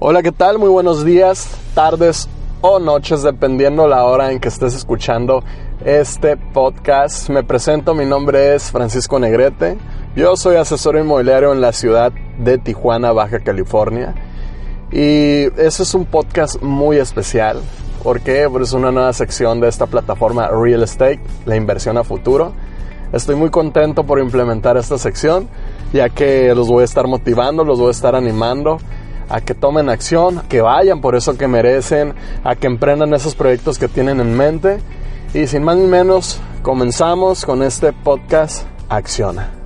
Hola, ¿qué tal? Muy buenos días, tardes o noches, dependiendo la hora en que estés escuchando este podcast. Me presento, mi nombre es Francisco Negrete. Yo soy asesor inmobiliario en la ciudad de Tijuana, Baja California. Y ese es un podcast muy especial. porque es una nueva sección de esta plataforma Real Estate, la inversión a futuro. Estoy muy contento por implementar esta sección, ya que los voy a estar motivando, los voy a estar animando a que tomen acción, que vayan por eso que merecen, a que emprendan esos proyectos que tienen en mente. Y sin más ni menos, comenzamos con este podcast Acciona.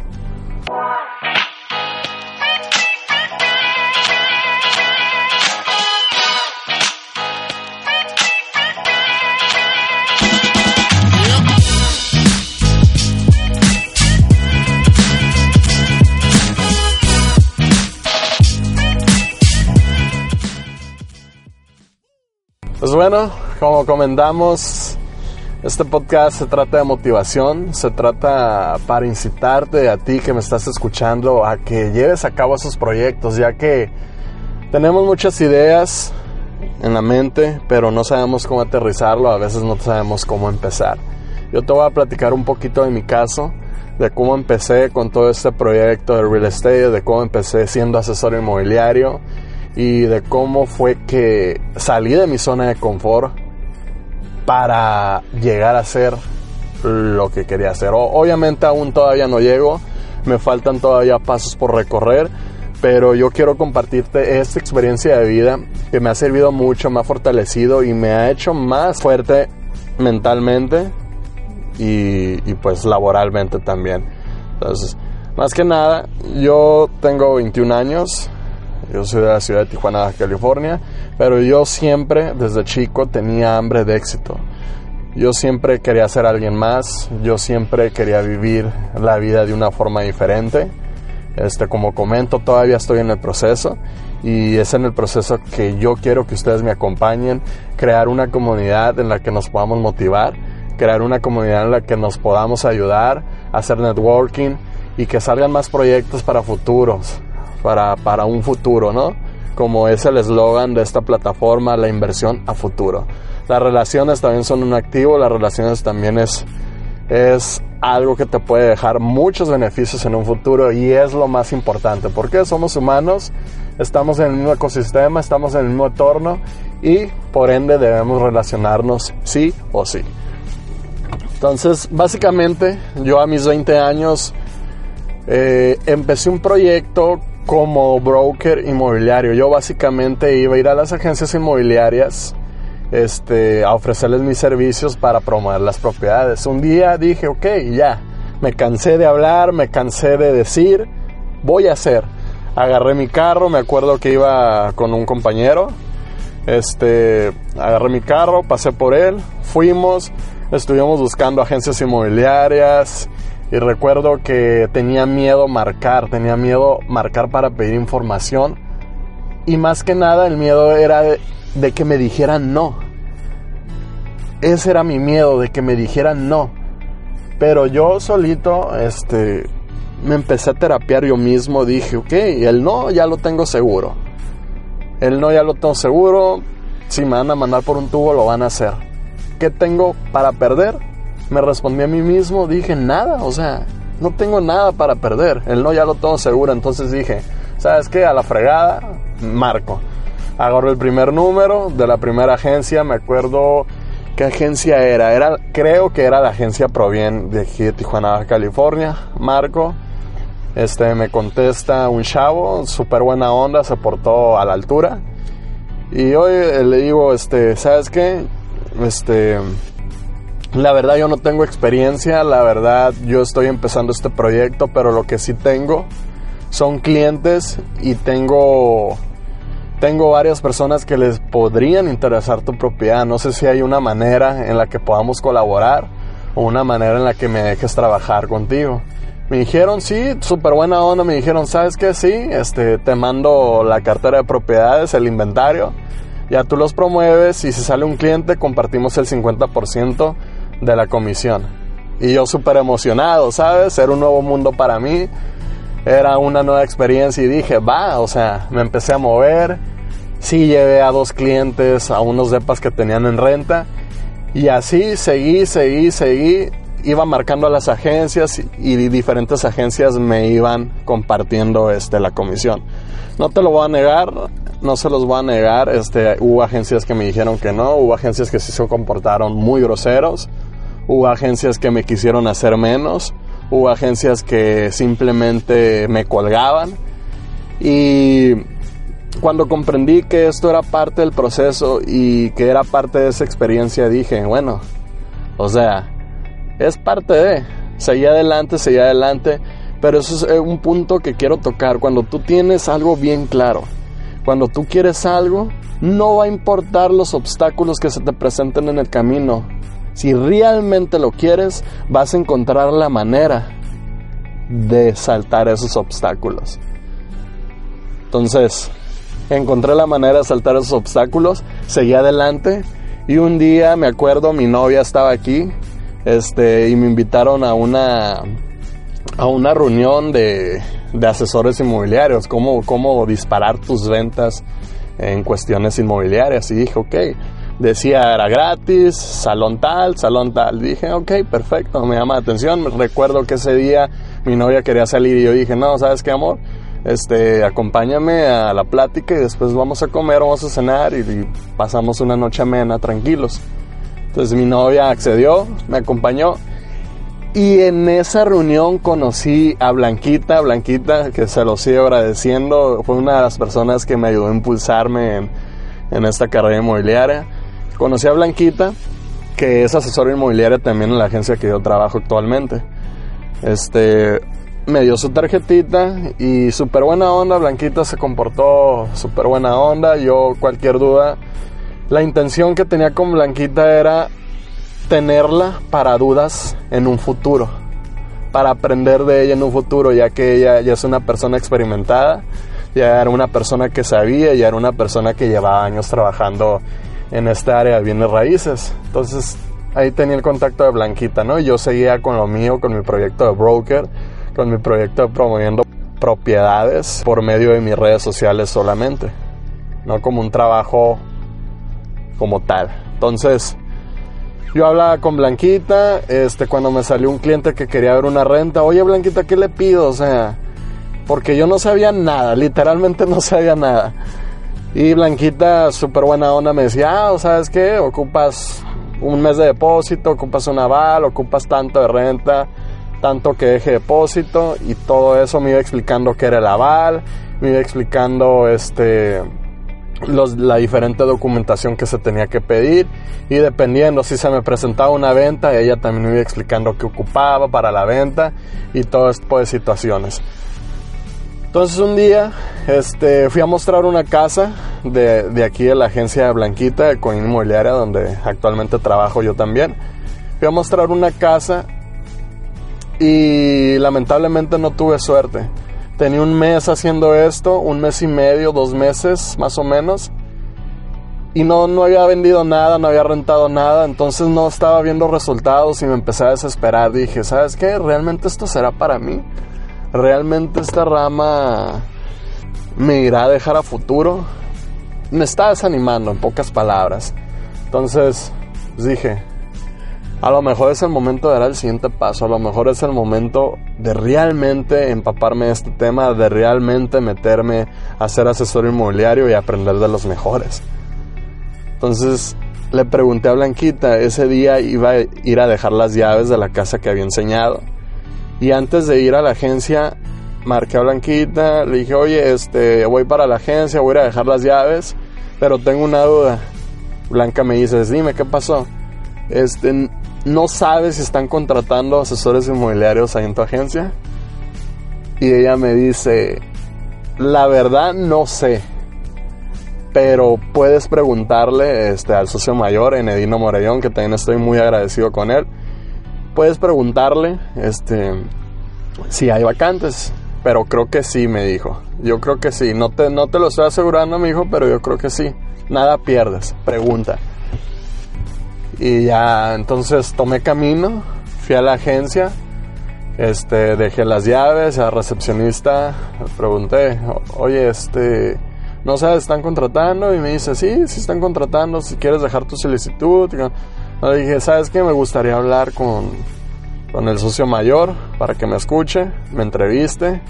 Pues bueno, como comentamos, este podcast se trata de motivación, se trata para incitarte a ti que me estás escuchando a que lleves a cabo esos proyectos, ya que tenemos muchas ideas en la mente, pero no sabemos cómo aterrizarlo, a veces no sabemos cómo empezar. Yo te voy a platicar un poquito de mi caso, de cómo empecé con todo este proyecto de real estate, de cómo empecé siendo asesor inmobiliario y de cómo fue que salí de mi zona de confort para llegar a ser lo que quería hacer. obviamente aún todavía no llego, me faltan todavía pasos por recorrer, pero yo quiero compartirte esta experiencia de vida que me ha servido mucho, me ha fortalecido y me ha hecho más fuerte mentalmente y, pues laboralmente también. Entonces, más que nada, yo tengo 21 años, yo soy de la ciudad de Tijuana, California, pero yo siempre, desde chico, tenía hambre de éxito. Yo siempre quería ser alguien más, yo siempre quería vivir la vida de una forma diferente. Este, como comento, todavía estoy en el proceso y es en el proceso que yo quiero que ustedes me acompañen, crear una comunidad en la que nos podamos motivar, crear una comunidad en la que nos podamos ayudar, hacer networking y que salgan más proyectos para futuros para, para un futuro, ¿no? Como es el eslogan de esta plataforma, la inversión a futuro. Las relaciones también son un activo, las relaciones también es, es algo que te puede dejar muchos beneficios en un futuro y es lo más importante, porque somos humanos, estamos en el mismo ecosistema, estamos en el mismo entorno y por ende debemos relacionarnos sí o sí. Entonces, básicamente, yo a mis 20 años eh, empecé un proyecto como broker inmobiliario. Yo básicamente iba a ir a las agencias inmobiliarias este, a ofrecerles mis servicios para promover las propiedades. Un día dije, ok, ya, me cansé de hablar, me cansé de decir, voy a hacer. Agarré mi carro, me acuerdo que iba con un compañero, este, agarré mi carro, pasé por él, fuimos, estuvimos buscando agencias inmobiliarias, y recuerdo que tenía miedo marcar, tenía miedo marcar para pedir información. Y más que nada el miedo era de, que me dijeran no. Ese era mi miedo, de que me dijeran no. Pero yo solito, este, me empecé a terapiar yo mismo. Dije, ok, el no ya lo tengo seguro. El no ya lo tengo seguro. Si me van a mandar por un tubo, lo van a hacer. ¿Qué tengo para perder? Me respondí a mí mismo, dije nada, o sea, no tengo nada para perder, el no ya lo tengo seguro, entonces dije, ¿sabes qué? A la fregada, marco. Agarro el primer número de la primera agencia, me acuerdo qué agencia era, era creo que era la agencia Provien de aquí de Tijuana, California, marco. Este me contesta un chavo, súper buena onda, se portó a la altura. Y hoy le digo, este, ¿sabes qué? Este, la verdad yo no tengo experiencia, la verdad yo estoy empezando este proyecto, pero lo que sí tengo son clientes y tengo tengo varias personas que les podrían interesar tu propiedad. No sé si hay una manera en la que podamos colaborar o una manera en la que me dejes trabajar contigo. Me dijeron, sí, súper buena onda. Me dijeron, ¿sabes qué? Sí, este, te mando la cartera de propiedades, el inventario. Ya tú los promueves y si sale un cliente, compartimos el 50% de la comisión. Y yo súper emocionado, ¿sabes? Era un nuevo mundo para mí, era una nueva experiencia y dije, va, o sea, me empecé a mover sí llevé a dos clientes a unos depas que tenían en renta. Y así seguí, seguí, seguí. Iba marcando a las agencias y diferentes agencias me iban compartiendo este, la comisión. No te lo voy a negar, no se los voy a negar. Este, hubo agencias que me dijeron que no, hubo agencias que sí se comportaron muy groseros, hubo agencias que me quisieron hacer menos, hubo agencias que simplemente me colgaban. Y cuando comprendí que esto era parte del proceso y que era parte de esa experiencia, dije, bueno, o sea, es parte de, seguí adelante, seguí adelante, pero eso es eh, un punto que quiero tocar, cuando tú tienes algo bien claro, cuando tú quieres algo, no va a importar los obstáculos que se te presenten en el camino, si realmente lo quieres, vas a encontrar la manera de saltar esos obstáculos. Entonces, encontré la manera de saltar esos obstáculos, seguí adelante y un día me acuerdo mi novia estaba aquí este, y me invitaron a una, a una reunión de, de asesores inmobiliarios, cómo, cómo disparar tus ventas en cuestiones inmobiliarias y dije, ok, decía era gratis, salón tal, salón tal. Dije, ok, perfecto, me llama la atención. Recuerdo que ese día mi novia quería salir y yo dije, no, ¿sabes qué, amor? este, acompáñame a la plática y después vamos a comer, vamos a cenar y, pasamos una noche amena, tranquilos. Entonces mi novia accedió, me acompañó y en esa reunión conocí a Blanquita, Blanquita, que se lo sigo agradeciendo, fue una de las personas que me ayudó a impulsarme en, en esta carrera inmobiliaria. Conocí a Blanquita, que es asesora inmobiliaria también en la agencia que yo trabajo actualmente. Este, me dio su tarjetita y súper buena onda, Blanquita se comportó súper buena onda, yo cualquier duda, la intención que tenía con Blanquita era tenerla para dudas en un futuro, para aprender de ella en un futuro, ya que ella ya es una persona experimentada, ya era una persona que sabía, ya era una persona que llevaba años trabajando en esta área de bienes raíces. Entonces ahí tenía el contacto de Blanquita, ¿no? Yo seguía con lo mío, con mi proyecto de broker con mi proyecto promoviendo propiedades por medio de mis redes sociales solamente, no como un trabajo como tal. Entonces, yo hablaba con Blanquita, este, cuando me salió un cliente que quería ver una renta, oye Blanquita, ¿qué le pido? O sea, porque yo no sabía nada, literalmente no sabía nada. Y Blanquita, súper buena onda, me decía, ah, ¿sabes qué? Ocupas un mes de depósito, ocupas un aval, ocupas tanto de renta tanto que deje depósito y todo eso me iba explicando qué era el aval, me iba explicando este la diferente documentación que se tenía que pedir y dependiendo si se me presentaba una venta, ella también me iba explicando qué ocupaba para la venta y todo tipo de situaciones. Entonces un día este, fui a mostrar una casa de, de aquí de la agencia de Blanquita, de Coin Inmobiliaria, donde actualmente trabajo yo también. Fui a mostrar una casa y lamentablemente no tuve suerte. Tenía un mes haciendo esto, un mes y medio, dos meses más o menos. Y no, no había vendido nada, no había rentado nada, entonces no estaba viendo resultados y me empecé a desesperar. Dije, ¿sabes qué? ¿Realmente esto será para mí? ¿Realmente esta rama me irá a dejar a futuro? Me estaba desanimando, en pocas palabras. Entonces pues dije, a lo mejor es el momento de dar el siguiente paso, a lo mejor es el momento de realmente empaparme de este tema, de realmente meterme a ser asesor inmobiliario y aprender de los mejores. Entonces le pregunté a Blanquita, ese día iba a ir a dejar las llaves de la casa que había enseñado. Y antes de ir a la agencia, marqué a Blanquita, le dije, oye, este, voy para la agencia, voy a ir dejar las llaves, pero tengo una duda. Blanca me dice, dime, ¿qué pasó? Este, no sabes si están contratando asesores inmobiliarios ahí en tu agencia. Y ella me dice, la verdad no sé, pero puedes preguntarle este, al socio mayor, Enedino Morellón, que también estoy muy agradecido con él. Puedes preguntarle este, si hay vacantes, pero creo que sí, me dijo. Yo creo que sí, no te, no te lo estoy asegurando, mi hijo, pero yo creo que sí. Nada pierdes, pregunta. Y ya entonces tomé camino, fui a la agencia, este, dejé las llaves, a la recepcionista pregunté, oye, este, no sé, están contratando y me dice, sí, sí están contratando, si quieres dejar tu solicitud. Le dije, ¿sabes qué? Me gustaría hablar con, con el socio mayor para que me escuche, me entreviste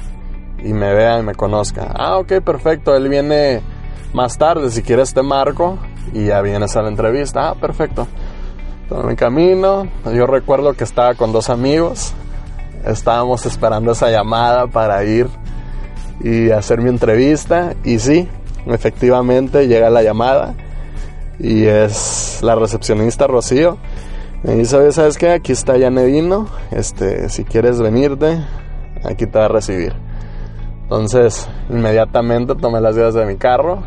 y me vea y me conozca. Ah, ok, perfecto, él viene más tarde, si quieres te marco y ya vienes a la entrevista. Ah, perfecto. Todo mi camino, yo recuerdo que estaba con dos amigos, estábamos esperando esa llamada para ir y hacer mi entrevista y sí, efectivamente llega la llamada y es la recepcionista Rocío. Me dice, ¿sabes qué? Aquí está Yanedino, este, si quieres venirte, aquí te va a recibir. Entonces, inmediatamente tomé las llaves de mi carro,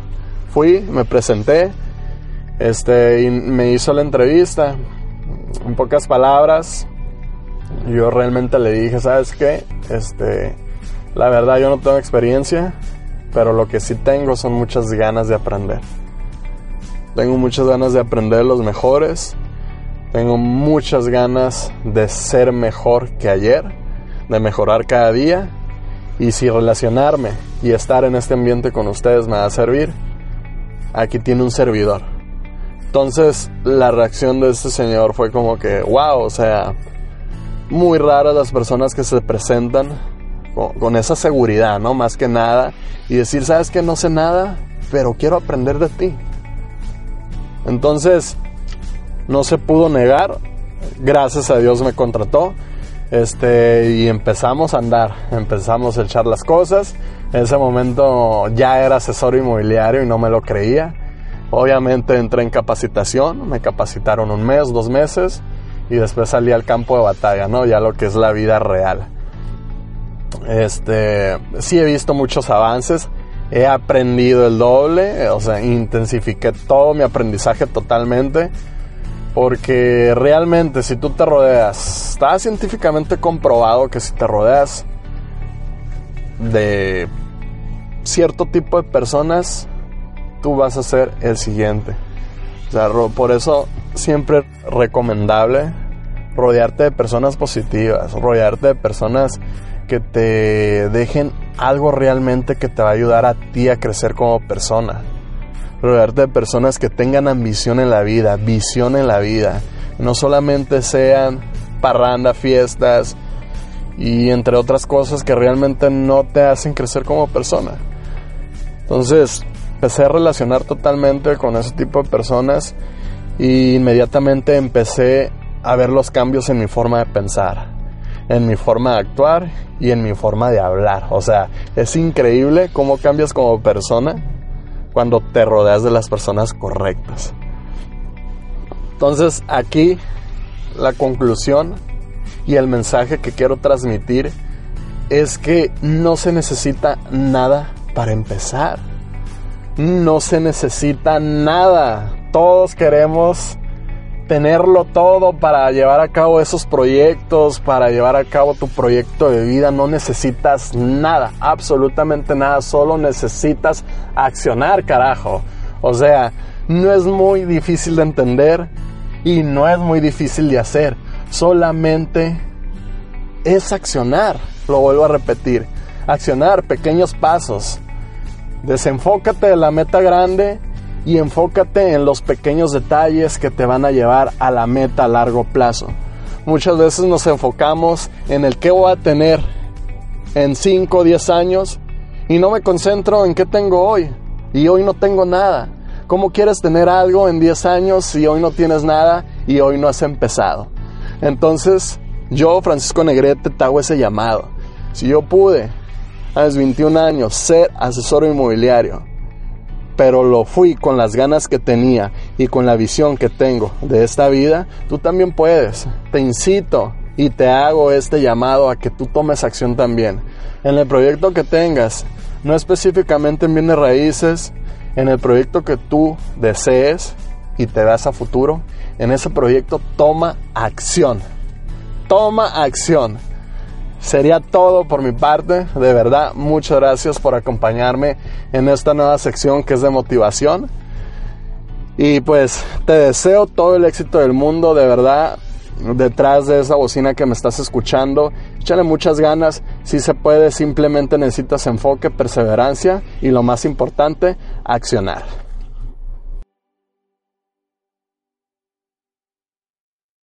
fui, me presenté, este, y me hizo la entrevista. En pocas palabras, yo realmente le dije, ¿sabes qué? Este, la verdad yo no tengo experiencia, pero lo que sí tengo son muchas ganas de aprender. Tengo muchas ganas de aprender los mejores. Tengo muchas ganas de ser mejor que ayer, de mejorar cada día. Y si relacionarme y estar en este ambiente con ustedes me va a servir, aquí tiene un servidor. Entonces la reacción de este señor fue como que, wow, o sea, muy raras las personas que se presentan con, esa seguridad, ¿no? Más que nada. Y decir, sabes que no sé nada, pero quiero aprender de ti. Entonces, no se pudo negar. Gracias a Dios me contrató. Este, y empezamos a andar, empezamos a echar las cosas. En ese momento ya era asesor inmobiliario y no me lo creía. Obviamente entré en capacitación, me capacitaron un mes, dos meses y después salí al campo de batalla, ¿no? Ya lo que es la vida real. Este, sí he visto muchos avances, he aprendido el doble, o sea, intensifiqué todo mi aprendizaje totalmente, porque realmente si tú te rodeas, está científicamente comprobado que si te rodeas de cierto tipo de personas, tú vas a ser el siguiente. O sea, por eso siempre recomendable rodearte de personas positivas, rodearte de personas que te dejen algo realmente que te va a ayudar a ti a crecer como persona. Rodearte de personas que tengan ambición en la vida, visión en la vida. No solamente sean parranda, fiestas y entre otras cosas que realmente no te hacen crecer como persona. Entonces, empecé a relacionar totalmente con ese tipo de personas y inmediatamente empecé a ver los cambios en mi forma de pensar en mi forma de actuar y en mi forma de hablar. O sea, es increíble cómo cambias como persona cuando te rodeas de las personas correctas. Entonces aquí la conclusión y el mensaje que quiero transmitir es que no se necesita nada para empezar. No se necesita nada. Todos queremos tenerlo todo para llevar a cabo esos proyectos, para llevar a cabo tu proyecto de vida, no necesitas nada, absolutamente nada, solo necesitas accionar, carajo. O sea, no es muy difícil de entender y no es muy difícil de hacer, solamente es accionar, lo vuelvo a repetir, accionar pequeños pasos. Desenfócate de la meta grande y enfócate en los pequeños detalles que te van a llevar a la meta a largo plazo. Muchas veces nos enfocamos en el que voy a tener en 5 o 10 años y no me concentro en qué tengo hoy. Y hoy no tengo nada. ¿Cómo quieres tener algo en 10 años si hoy no tienes nada y hoy no has empezado? Entonces, yo, Francisco Negrete, te hago ese llamado. Si yo pude a los 21 años ser asesor inmobiliario, pero lo fui con las ganas que tenía y con la visión que tengo de esta vida, tú también puedes. Te incito y te hago este llamado a que tú tomes acción también. En el proyecto que tengas, no específicamente en bienes raíces, en el proyecto que tú desees y te das a futuro, en ese proyecto toma acción. Toma acción. Sería todo por mi parte. De verdad, muchas gracias por acompañarme en esta nueva sección que es de motivación. Y pues te deseo todo el éxito del mundo, de verdad. Detrás de esa bocina que me estás escuchando, échale muchas ganas. Si se puede, simplemente necesitas enfoque, perseverancia y lo más importante, accionar.